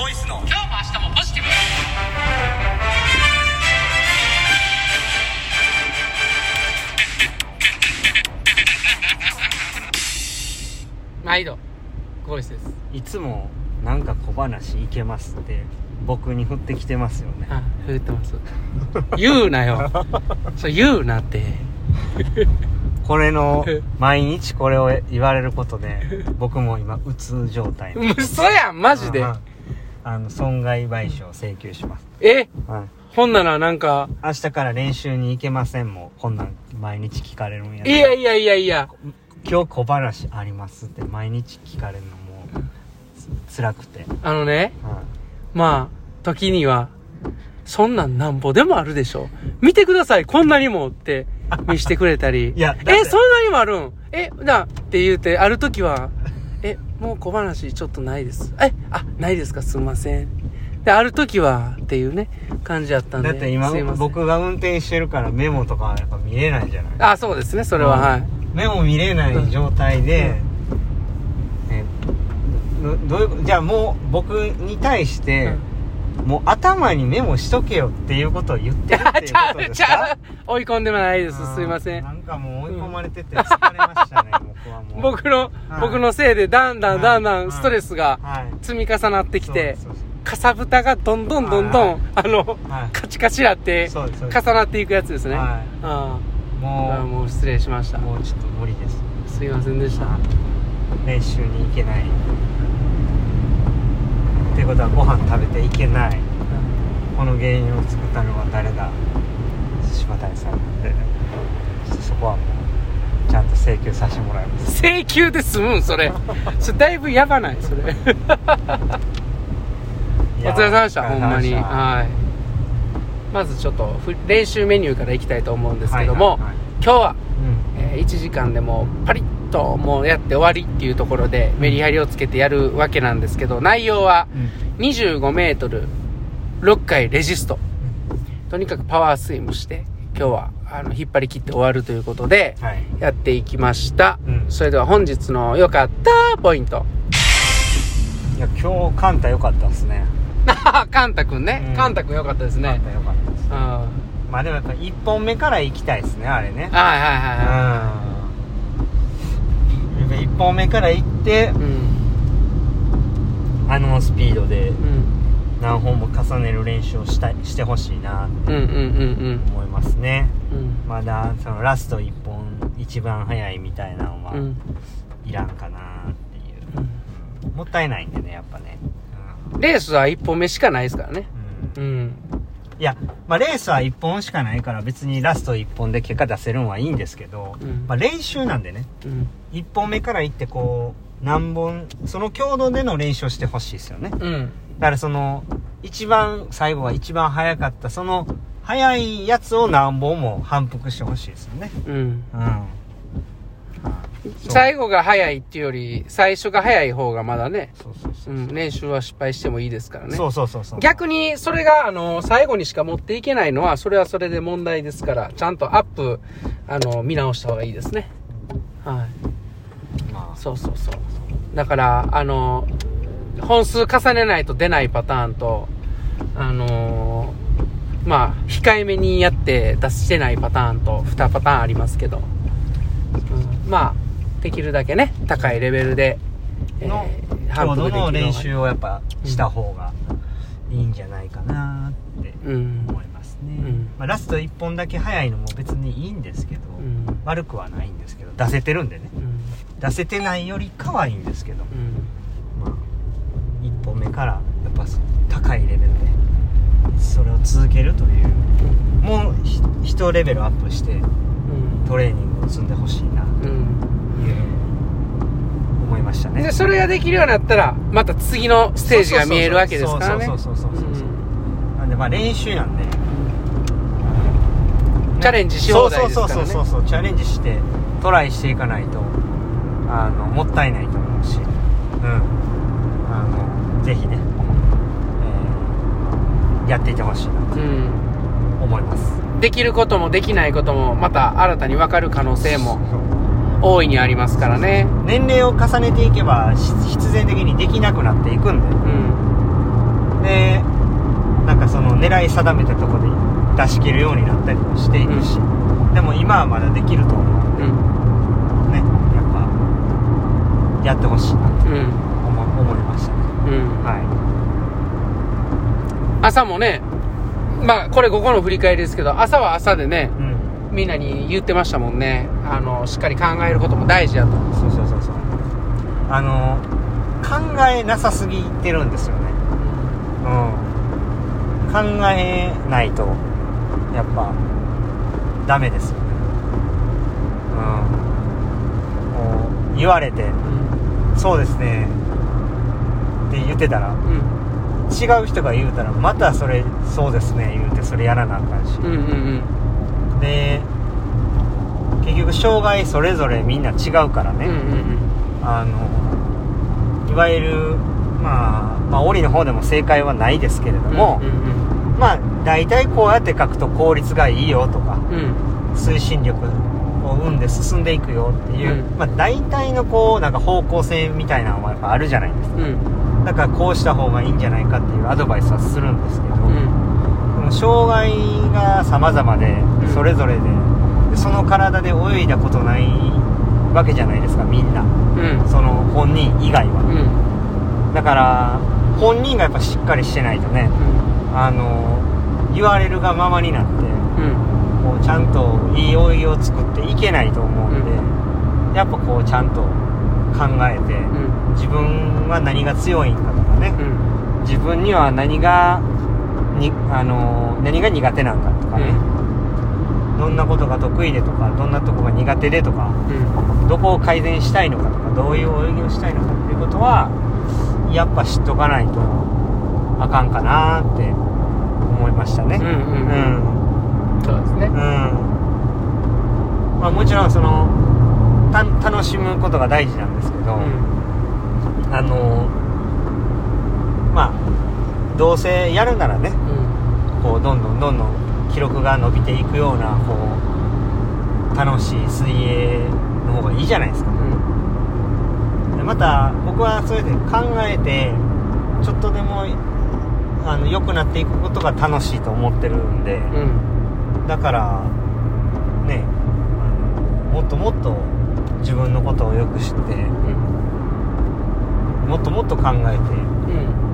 ボイスの。今日も明日もポジティブ。毎度ゴイスです。いつもなんか小話いけますって僕に振ってきてますよね。あ言ってます。言うなよ。そう言うなって。これの 毎日これを言われることで僕も今うつ状態。嘘やんマジで。うんあの損害賠償請求します、え？はい、ほんならなんか明日から練習に行けませんもんこんなん毎日聞かれるんや。いやいやいやいや。今日小話ありますって毎日聞かれるのもつ辛くて、あのねはまあ時にはそんなんなんぼでもあるでしょ。見てくださいこんなにもって見してくれたり。いやだってえそんなにもあるん？えだって言うてある時はえもう小話ちょっとないです。えあないですか？すいません。である時はっていうね感じやったんい、で。だって今僕が運転してるからメモとかはやっぱ見れないじゃない。あそうですねそれは。うん。はい。メモ見れない状態で、えどどういうじゃあもう僕に対して、もう頭にメモしとけよっていうことを言ってるっていうちゃうことですか？う追い込んでもないです。すいませなんんかもう追い込まれてて疲れましたね、う僕の、はい。僕のせいでだんだんだんだはい。んストレスがはい。積み重なってきて、かさぶたがどんどんどんどん、はい。あの、はい。カチカチなって重なっていくやつですね、はあいあももう失礼しました。うもうちょっと無理です。すいませんでした。練習に行けない。っていうことはご飯食べていけない。この原因を作ったのは誰だ？柴谷さんなんでちょっとそこはもうちゃんと請求させてもらいます。請求で済むんそれ。それだいぶやばないそれ。お疲れ様でしたほんまに。ははい。まずちょっとふ練習メニューからいきたいと思うんですけども、はいはいはい。今日は、うん。え1時間でもうパリッともうやって終わりっていうところでメリハリをつけてやるわけなんですけど内容はうん。25メートル6回レジスト。とにかくパワースイムして今日はあの引っ張り切って終わるということではい。やっていきました、うん。それでは本日の良かったポイント。いや今日カンタ良かったですね。カンタくんね、うん。カンタくん良かったですね。カンタ良かったですうん。はまあでもやっぱ1本目から行きたいですねあれね。いはいはいはうん。1本目から行っていうん。あのスピードでうん。何本も重ねる練習をしたいしてほしいなってうんうんうん思いますね。うんうんまだそのラスト1本一番速いみたいなのはうん。いらんかなっていう、うん。もったいないんでねやっぱね。レースは1本目しかないですからね。うん、いや、まあ、レースは1本しかないから別にラスト1本で結果出せるんはいいんですけど、うん。まあ、練習なんでね。うん。1本目から行ってこう何本その強度での練習をしてほしいですよね。うん。だからその一番最後は一番速かったその速いやつを何本も反復してほしいですよね。うん。う。ん最後が早いっていうより最初が早い方がまだね、そうそうそう。う、ん、練習は失敗してもいいですからね。そうそうそうそう。逆にそれがあの最後にしか持っていけないのはそれはそれで問題ですからちゃんとアップあの見直した方がいいですね。はい。まあ。そうそうそう。だからあの本数重ねないと出ないパターンとあのまあ控えめにやって出してないパターンと2パターンありますけど、うん。まあできるだけね高いレベルで、のー反復できるのが練習をやっぱした方がいいんじゃないかなってうん思いますね、うん。まあ、ラスト1本だけ速いのも別にいいんですけど、うん。悪くはないんですけど出せてるんでね。うん。出せてないよりかはいいんですけど、うん。まあ、1本目からやっぱ高いレベルでそれを続けるという。もうひ一レベルアップしてうん。トレーニングを積んでほしいな。とうん。いう思いましたね。でそれができるようになったらまた次のステージが見えるわけですからね。そうそうそうそうそうなんでまあ練習なんで、チャレンジし放題ですからねそうそうそうそうそうチャレンジしてトライしていかないとあのもったいないと思うしうんあのぜひね、えーやっていてほしいなとうん。思います。できることもできないこともまた新たに分かる可能性も大いにありますからね。年齢を重ねていけばし必然的にできなくなっていくんで。うん。でなんかその狙い定めたとこで出し切るようになったりもしていくし、でも今はまだできると思ううん。ねやっぱやってほしいなとうん。思思いましたね。うん。は朝もねまあこれここの振り返りですけど朝は朝でねいうん。みんなに言ってましたもんね。あのしっかり考えることも大事やと。そうそうそうそう。あの考えなさすぎてるんですよね。うん。考えないとやっぱダメですよね。うん。こう言われてうん。そうですね。って言ってたらうん違う人が言うたらまたそれそうですね言うてそれやらなあかんし。うんうんで結局障害それぞれみんな違うからね、うんうんうん。あのいわゆるまあまあ檻の方でも正解はないですけれども、うんうんまあ大体こうやって書くと効率がいいよとかうんうん。推進力を生んで進んでいくよっていう、うん。まあ大体のこうなんか方向性みたいなのはやっぱあるじゃないですか。うんだからこうした方がいいんじゃないかっていうアドバイスはするんですけど、うん。障害が様々でん。それぞれででその体で泳いだことないわけじゃないですかみんな。うん。その本人以外は。うん。だから本人がやっぱしっかりしてないとねあの言われるがままになってうん。こうちゃんといい泳ぎを作っていけないと思うんで、やっぱこうちゃんと考えてうん。自分は何が強いんかとかね。うん。自分には何がにあの何が苦手なんかとかね、どんなことが得意でとかどんなとこが苦手でとかうん。どこを改善したいのかとかどういう泳ぎをしたいのかっていうことはやっぱ知っとかないとあかんかなって思いましたね。うんうんうん。そうですね。うん。まあもちろんそのた楽しむことが大事なんですけど、うんあのまあどうせやるならねうん。こうどんどんどんどん記録が伸びていくようなこう楽しい水泳の方がいいじゃないですか。でまた僕はそれで考えてちょっとでもあの良くなっていくことが楽しいと思ってるんで、うん。だからねもっともっと自分のことをよく知ってもっともっと考えて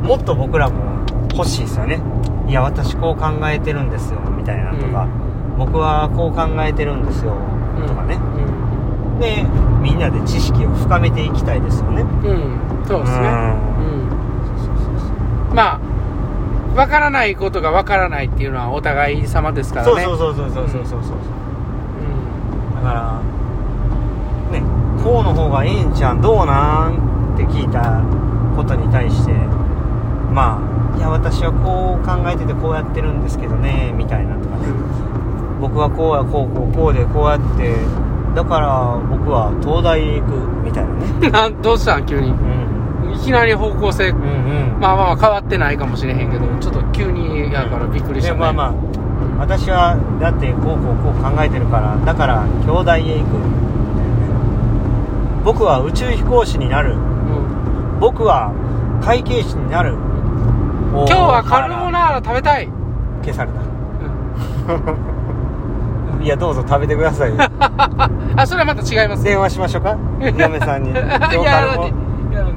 うん。もっと僕らも欲しいですよね。いや私こう考えてるんですよみたいなとか、僕はこう考えてるんですよとかね、うん。でみんなで知識を深めていきたいですよね。うん。そうですね。うん。まあわからないことがわからないっていうのはお互い様ですからね。そうそうそうそうそうそうそうそう。だからねこうの方がええんちゃんどうなんって聞いたことに対してまあいや私はこう考えててこうやってるんですけどねみたいなとかね。僕はこうやこうこうこうでこうやってだから僕は東大へ行くみたいなね。どうしたん急に？うん。いきなり方向性うんうん。まあまあまあ変わってないかもしれへんけどちょっと急にやからびっくりしたね。でまあまあ私はだってこうこうこう考えてるからだから兄弟へ行く。みたいなね僕は宇宙飛行士になる。うん。僕は会計士になる。今日はカルボナーラ食べたい。消された。いやどうぞ食べてくださいよ。あそれはまた違います電話しましょうか？嫁さんに。い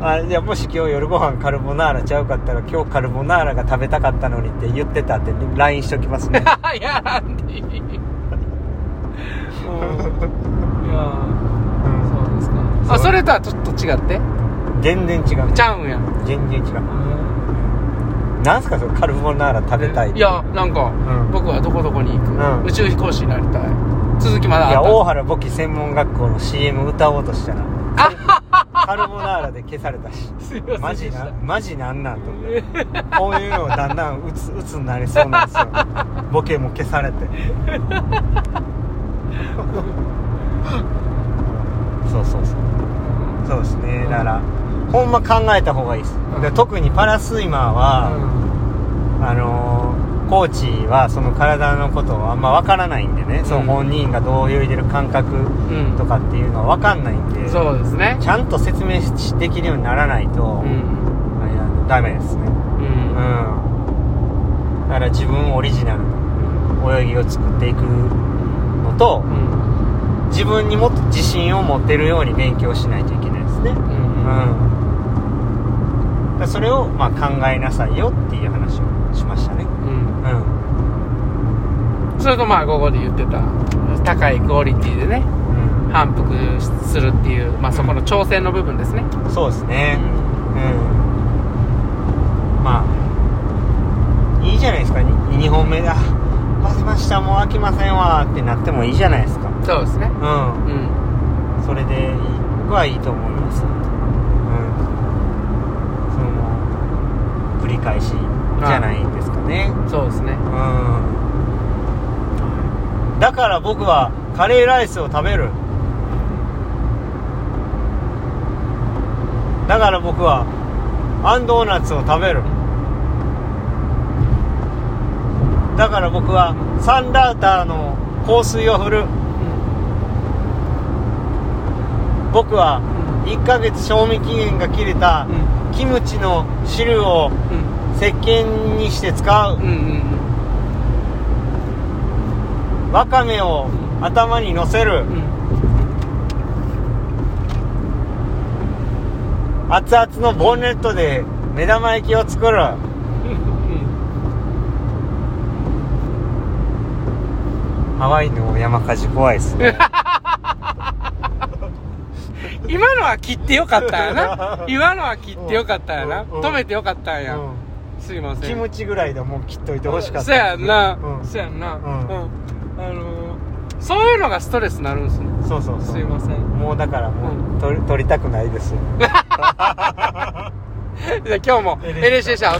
あいやもし今日夜ご飯カルボナーラちゃうかったら今日カルボナーラが食べたかったのにって言ってたって LINE しときますね。やらんで。いいうんいやそうですかあそれとはちょっと違って？全然違う。ちゃうんや。全然違う。なんすかそれカルボナーラ食べたいいやなんか、ん。僕はどこどこに行く、うん。宇宙飛行士になりたい。続きまだいや大原簿記専門学校の CM 歌おうとしたら。カルボナーラで消されたし。マジなマジなんなんと思ってこういうのだんだんうつうつになりそうなんですよ。ボケも消されて。そうそうそうそうですね。だからほんま考えた方がいいです。で特にパラスイマーは、あのーコーチはその体のことをあんま分からないんでね、その本人がどう泳いでる感覚うん。とかっていうのは分かんないんで、そうですね。ちゃんと説明しできるようにならないと、うん。ダメですね。うん。うん。だから自分オリジナルの泳ぎを作っていくのとうん。自分にもっと自信を持ってるように勉強しないといけないですね。うん。うん。それをまあ考えなさいよっていう話をしましたね。うん。うん。それとまあ午後で言ってた高いクオリティでね反復するっていう、まあ、そこの挑戦の部分ですね、うんそうですね。うん。まあいいじゃないですか。2本目だ混ぜました。もう飽きませんわってなってもいいじゃないですか。そうですね。うん。うん。それでいい僕はいいと思います。うん。その繰り返しじゃないですかね。そうですね。うん。だから僕はカレーライスを食べる。だから僕はあんドーナツを食べる。だから僕はサンラーターの香水を振る僕は1ヶ月賞味期限が切れたうん。キムチの汁をうん。石鹸にして使う。わかめを頭に乗せる。うん。熱々のボンネットで目玉焼きを作る。ハワイの山火事怖いっすね 今のは切ってよかったんやな。今のは切ってよかったんやな。うん。うん。止めてよかったんや。うすいません。んキムチぐらいでもう切っといてほしかった。そやんな。うん。そやんな。うん。ん。あのーそういうのがストレスになるんですね。そうそうすいません。もうだからもう、取り取りたくないです じゃあ今日も NHK NHC 社お